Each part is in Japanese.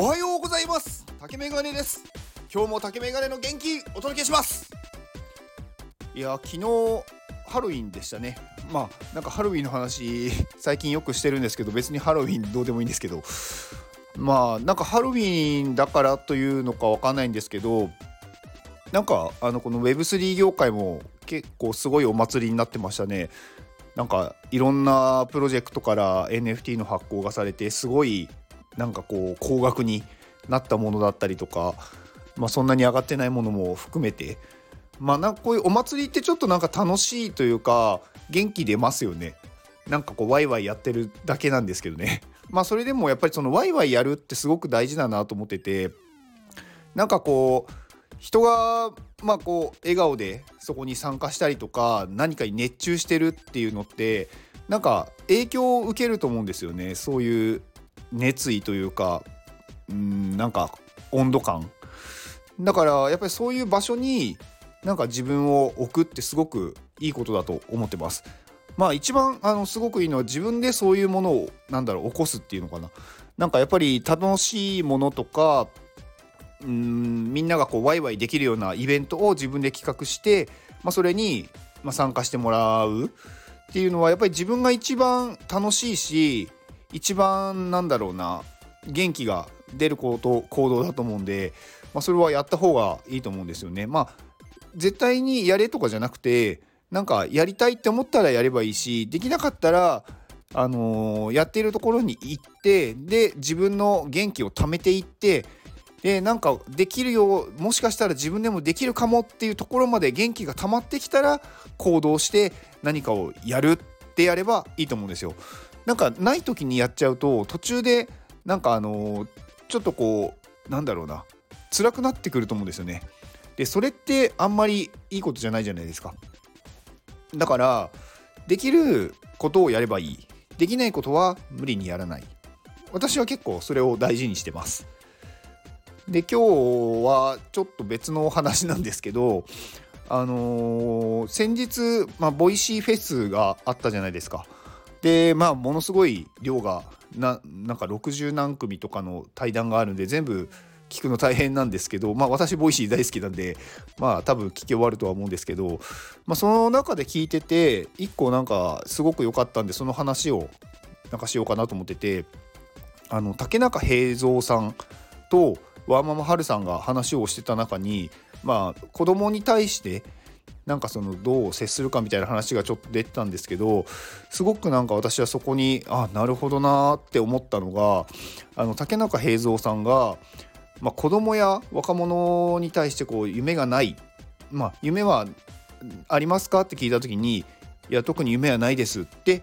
おはようございます。竹メガネです。今日も竹メガネの元気お届けします。いや昨日ハロウィンでしたね。まあなんかハロウィンの話最近よくしてるんですけど別にハロウィンどうでもいいんですけど。まあなんかハロウィンだからというのかわかんないんですけどなんかあのこの Web3 業界も結構すごいお祭りになってましたね。なんかいろんなプロジェクトから NFT の発行がされてすごいなんかこう高額になったものだったりとか、まあ、そんなに上がってないものも含めてまあなんかこういうお祭りってちょっとなんか楽しいというか元気出ますよね。なんかこうワイワイやってるだけなんですけどね。まあそれでもやっぱりそのワイワイやるってすごく大事だなと思っててなんかこう人がまあこう笑顔でそこに参加したりとか何かに熱中してるっていうのってなんか影響を受けると思うんですよね。そういう熱意というかうんなんか温度感だからやっぱりそういう場所になんか自分を置くってすごくいいことだと思ってます。まあ一番あのすごくいいのは自分でそういうものをなんだろう起こすっていうのかな。なんかやっぱり楽しいものとかうんみんながこうワイワイできるようなイベントを自分で企画して、まあ、それに、まあ、参加してもらうっていうのはやっぱり自分が一番楽しいし一番なんだろうな元気が出ること行動だと思うんで、まあ、それはやった方がいいと思うんですよね。まあ絶対にやれとかじゃなくてなんかやりたいって思ったらやればいいしできなかったらあのー、やっているところに行ってで自分の元気を貯めていってでなんかできるよもしかしたら自分でもできるかもっていうところまで元気が溜まってきたら行動して何かをやるってやればいいと思うんですよ。なんかない時にやっちゃうと途中でなんかあのー、ちょっとこうなんだろうな辛くなってくると思うんですよね。でそれってあんまりいいことじゃないじゃないですか。だからできることをやればいいできないことは無理にやらない私は結構それを大事にしてます。で今日はちょっと別のお話なんですけどあのー、先日、まあ、ボイシーフェスがあったじゃないですか。でまあものすごい量がななんか60何組とかの対談があるんで全部聞くの大変なんですけどまあ私ボイシー大好きなんでまあ多分聞き終わるとは思うんですけど、まあ、その中で聞いてて1個なんかすごく良かったんでその話をなんかしようかなと思っててあの竹中平蔵さんとワーママハルさんが話をしてた中にまあ子供に対してなんかそのどう接するかみたいな話がちょっと出てたんですけどすごくなんか私はそこにあなるほどなって思ったのがあの竹中平蔵さんが、まあ、子供や若者に対してこう夢がない、まあ、夢はありますかって聞いた時にいや特に夢はないですって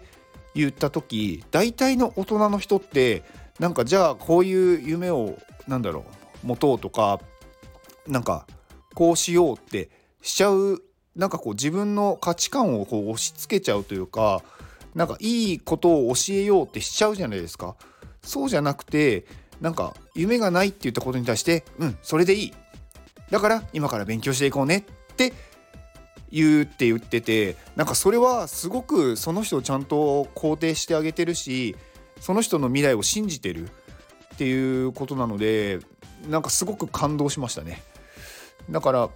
言った時大体の大人の人ってなんかじゃあこういう夢をなんだろう持とうとかなんかこうしようってしちゃうなんかこう自分の価値観をこう押し付けちゃうというかなんかいいことを教えようってしちゃうじゃないですか。そうじゃなくてなんか夢がないって言ったことに対してうんそれでいい。だから今から勉強していこうねって言うって言っててなんかそれはすごくその人をちゃんと肯定してあげてるしその人の未来を信じてるっていうことなのでなんかすごく感動しましたね。だから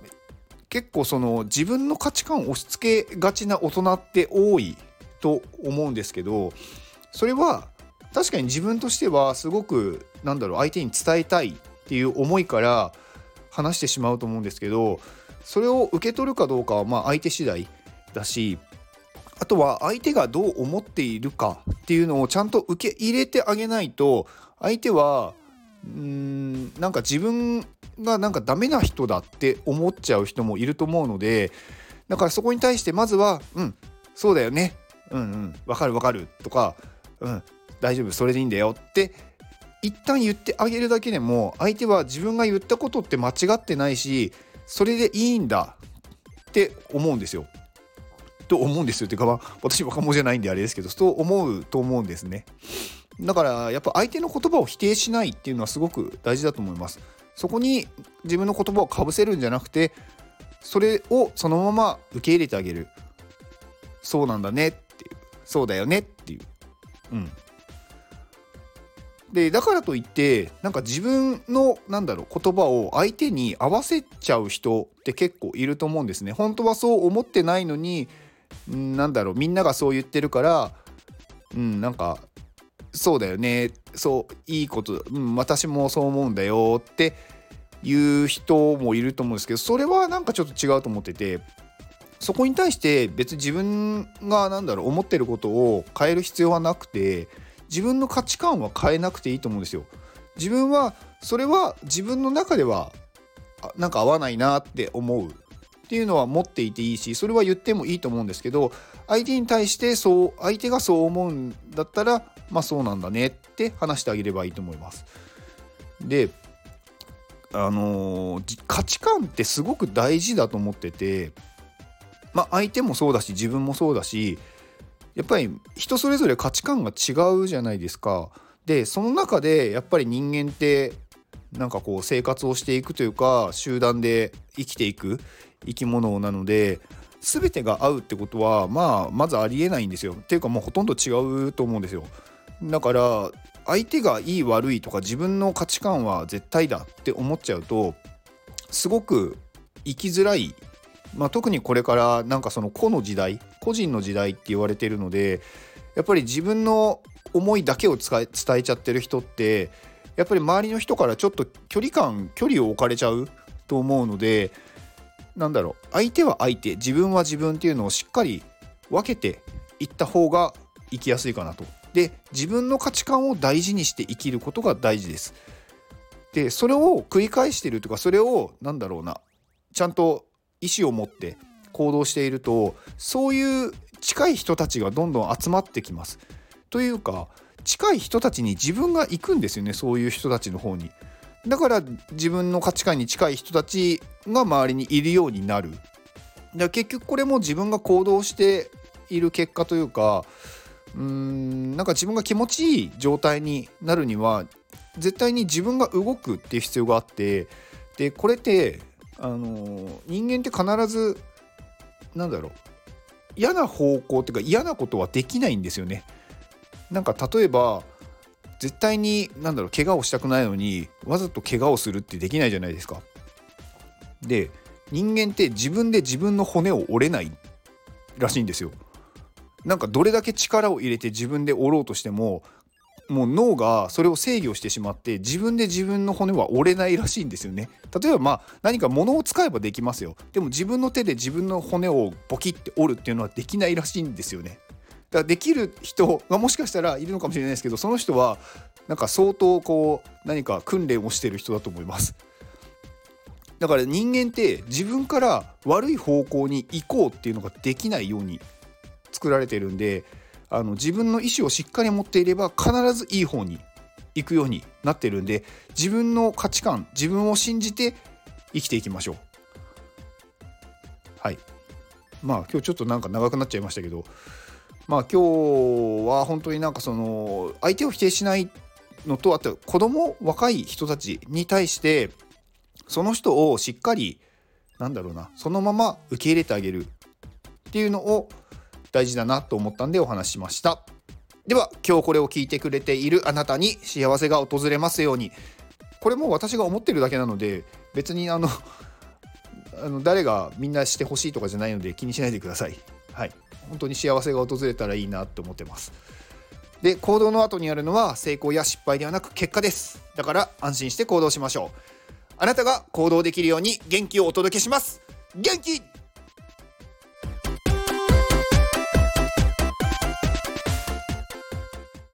結構その自分の価値観を押し付けがちな大人って多いと思うんですけどそれは確かに自分としてはすごくなんだろう相手に伝えたいっていう思いから話してしまうと思うんですけどそれを受け取るかどうかはまあ相手次第だしあとは相手がどう思っているかっていうのをちゃんと受け入れてあげないと相手はうんなんか自分がなんかダメな人だって思っちゃう人もいると思うのでだからそこに対してまずは「うんそうだよねうんうんわかるわかる」とか「うん大丈夫それでいいんだよ」って一旦言ってあげるだけでも相手は自分が言ったことって間違ってないしそれでいいんだって思うんですよ。と思うんですよっていうか、まあ、私若者じゃないんであれですけどそう思うと思うんですね。だからやっぱ相手の言葉を否定しないっていうのはすごく大事だと思います。そこに自分の言葉をかぶせるんじゃなくてそれをそのまま受け入れてあげる。そうなんだねっていう。そうだよねっていう。うん。でだからといってなんか自分のなんだろう言葉を相手に合わせちゃう人って結構いると思うんですね。本当はそう思ってないのになんだろうみんながそう言ってるからうんなんかそうだよねそういいこと、うん、私もそう思うんだよっていう人もいると思うんですけどそれはなんかちょっと違うと思っててそこに対して別に自分が何だろう思ってることを変える必要はなくて自分の価値観は変えなくていいと思うんですよ。自分はそれは自分の中ではなんか合わないなって思うっていうのは持っていていいしそれは言ってもいいと思うんですけど相手に対してそう相手がそう思うんだったらまあそうなんだねって話してあげればいいと思います。であのー、価値観ってすごく大事だと思っててまあ相手もそうだし自分もそうだしやっぱり人それぞれ価値観が違うじゃないですか。でその中でやっぱり人間ってなんかこう生活をしていくというか集団で生きていく生き物なので全てが合うってことはまあまずありえないんですよ。っていうかもうほとんど違うと思うんですよ。だから相手がいい悪いとか自分の価値観は絶対だって思っちゃうとすごく生きづらい、まあ、特にこれからなんかその個の時代個人の時代って言われてるのでやっぱり自分の思いだけを伝えちゃってる人ってやっぱり周りの人からちょっと距離感距離を置かれちゃうと思うのでなんだろう相手は相手自分は自分っていうのをしっかり分けていった方が生きやすいかなと。で自分の価値観を大事にして生きることが大事です。でそれを繰り返してるとかそれを何だろうなちゃんと意思を持って行動しているとそういう近い人たちがどんどん集まってきます。というか近い人たちに自分が行くんですよねそういう人たちの方に。だから自分の価値観に近い人たちが周りにいるようになる。だ結局これも自分が行動している結果というかうーんなんか自分が気持ちいい状態になるには絶対に自分が動くっていう必要があってでこれってあの人間って必ずなんだろう嫌な方向っていうか嫌なことはできないんですよね。なんか例えば絶対に何だろう怪我をしたくないのにわざと怪我をするってできないじゃないですか。で人間って自分で自分の骨を折れないらしいんですよ。なんかどれだけ力を入れて自分で折ろうとしてももう脳がそれを制御してしまって自分で自分の骨は折れないらしいんですよね。例えばまあ何か物を使えばできますよ。でも自分の手で自分の骨をボキって折るっていうのはできないらしいんですよね。だからできる人がもしかしたらいるのかもしれないですけどその人はなんか相当こう何か訓練をしてる人だと思います。だから人間って自分から悪い方向に行こうっていうのができないように作られてるんであの自分の意思をしっかり持っていれば必ずいい方に行くようになってるんで自分の価値観自分を信じて生きていきましょう。はい。まあ今日ちょっとなんか長くなっちゃいましたけどまあ今日は本当になんかその相手を否定しないのとあと子供若い人たちに対してその人をしっかりなんだろうなそのまま受け入れてあげるっていうのを大事だなと思ったんでお話しました。では今日これを聞いてくれているあなたに幸せが訪れますように。これも私が思ってるだけなので別にあの あの誰がみんなしてほしいとかじゃないので気にしないでください。はい。本当に幸せが訪れたらいいなと思ってます。で行動の後にあるのは成功や失敗ではなく結果です。だから安心して行動しましょう。あなたが行動できるように元気をお届けします。元気